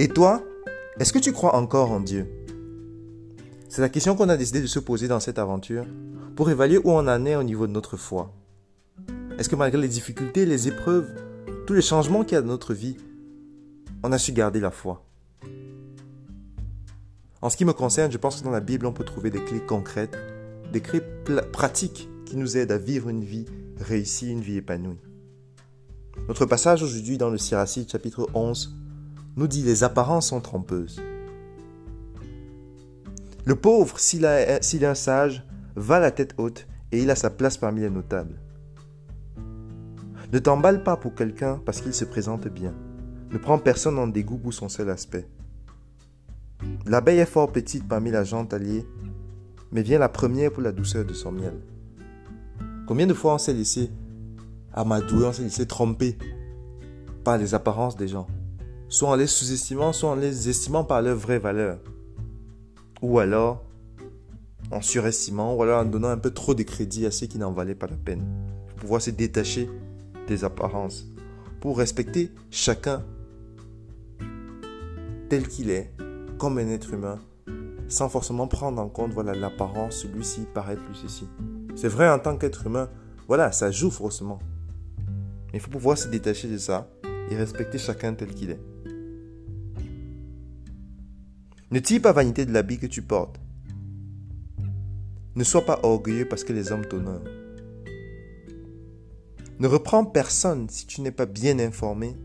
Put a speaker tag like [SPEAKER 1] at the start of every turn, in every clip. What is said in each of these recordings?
[SPEAKER 1] Et toi, est-ce que tu crois encore en Dieu? C'est la question qu'on a décidé de se poser dans cette aventure pour évaluer où on en est au niveau de notre foi. Est-ce que malgré les difficultés, les épreuves, tous les changements qu'il y a dans notre vie, on a su garder la foi? En ce qui me concerne, je pense que dans la Bible, on peut trouver des clés concrètes, des clés pratiques qui nous aident à vivre une vie réussie, une vie épanouie. Notre passage aujourd'hui dans le Siracide chapitre 11 nous dit les apparences sont trompeuses. Le pauvre, s'il est un sage, va la tête haute et il a sa place parmi les notables. Ne t'emballe pas pour quelqu'un parce qu'il se présente bien. Ne prends personne en dégoût pour son seul aspect. L'abeille est fort petite parmi la gente alliée, mais vient la première pour la douceur de son miel. Combien de fois on s'est laissé amadouer, on s'est laissé tromper par les apparences des gens? Soit en les sous-estimant, soit en les estimant par leur vraie valeur. Ou alors en surestimant, ou alors en donnant un peu trop de crédit à ceux qui n'en valaient pas la peine. Pour pouvoir se détacher des apparences. Pour respecter chacun tel qu'il est, comme un être humain, sans forcément prendre en compte voilà l'apparence, celui-ci paraît plus ceci. C'est vrai en tant qu'être humain, voilà, ça joue forcément. Il faut pouvoir se détacher de ça et respecter chacun tel qu'il est. Ne tire pas vanité de l'habit que tu portes. Ne sois pas orgueilleux parce que les hommes t'honorent. Ne reprends personne si tu n'es pas bien informé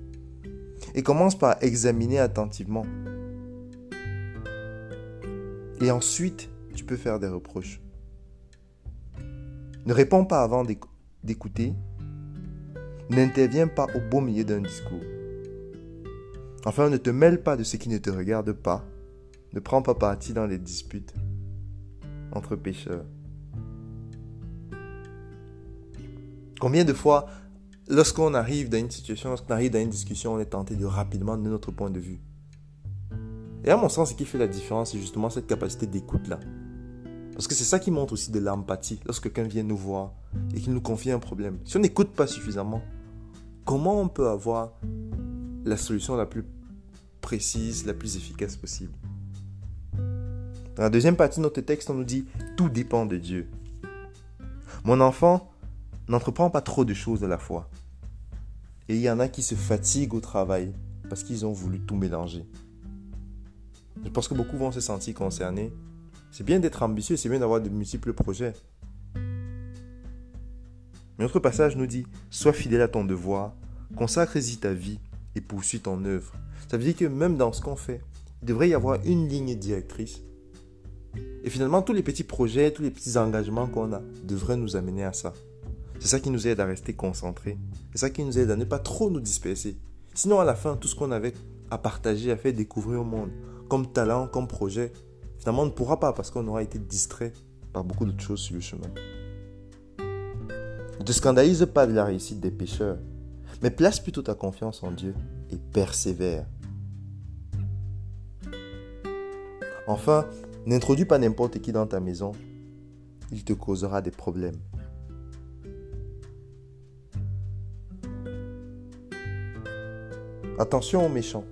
[SPEAKER 1] et commence par examiner attentivement. Et ensuite, tu peux faire des reproches. Ne réponds pas avant d'écouter. N'interviens pas au beau milieu d'un discours. Enfin, ne te mêle pas de ce qui ne te regarde pas. Ne prends pas parti dans les disputes entre pécheurs. Combien de fois, lorsqu'on arrive dans une situation, lorsqu'on arrive dans une discussion, on est tenté de rapidement donner notre point de vue. Et à mon sens, ce qui fait la différence, c'est justement cette capacité d'écoute-là. Parce que c'est ça qui montre aussi de l'empathie. Lorsque quelqu'un vient nous voir et qu'il nous confie un problème. Si on n'écoute pas suffisamment, comment on peut avoir la solution la plus précise, la plus efficace possible? Dans la deuxième partie de notre texte, on nous dit Tout dépend de Dieu. Mon enfant, n'entreprends pas trop de choses à la fois. Et il y en a qui se fatiguent au travail parce qu'ils ont voulu tout mélanger. Je pense que beaucoup vont se sentir concernés. C'est bien d'être ambitieux, c'est bien d'avoir de multiples projets. Mais notre passage nous dit, sois fidèle à ton devoir, consacre-y ta vie et poursuis ton œuvre. Ça veut dire que même dans ce qu'on fait, il devrait y avoir une ligne directrice. Et finalement, tous les petits projets, tous les petits engagements qu'on a devraient nous amener à ça. C'est ça qui nous aide à rester concentrés. C'est ça qui nous aide à ne pas trop nous disperser. Sinon, à la fin, tout ce qu'on avait à partager, à faire découvrir au monde, comme talent, comme projet, finalement, on ne pourra pas parce qu'on aura été distrait par beaucoup d'autres choses sur le chemin. Ne te scandalise pas de la réussite des pécheurs, mais place plutôt ta confiance en Dieu et persévère. Enfin, n'introduis pas n'importe qui dans ta maison, il te causera des problèmes. Attention aux méchants.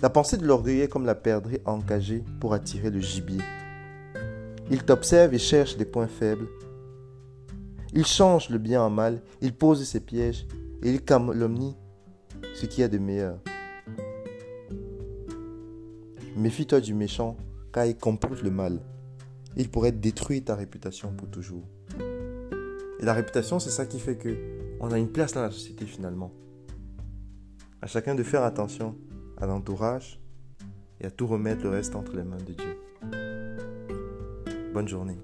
[SPEAKER 1] La pensée de l'orgueil est comme la perdrix encagée pour attirer le gibier. Il t'observe et cherche des points faibles. Il change le bien en mal, il pose ses pièges et il calomnie ce qui a de meilleur. Méfie-toi du méchant car il compose le mal. Il pourrait détruire ta réputation pour toujours. Et la réputation, c'est ça qui fait que on a une place dans la société finalement. À chacun de faire attention à l'entourage et à tout remettre le reste entre les mains de Dieu. Bonne journée.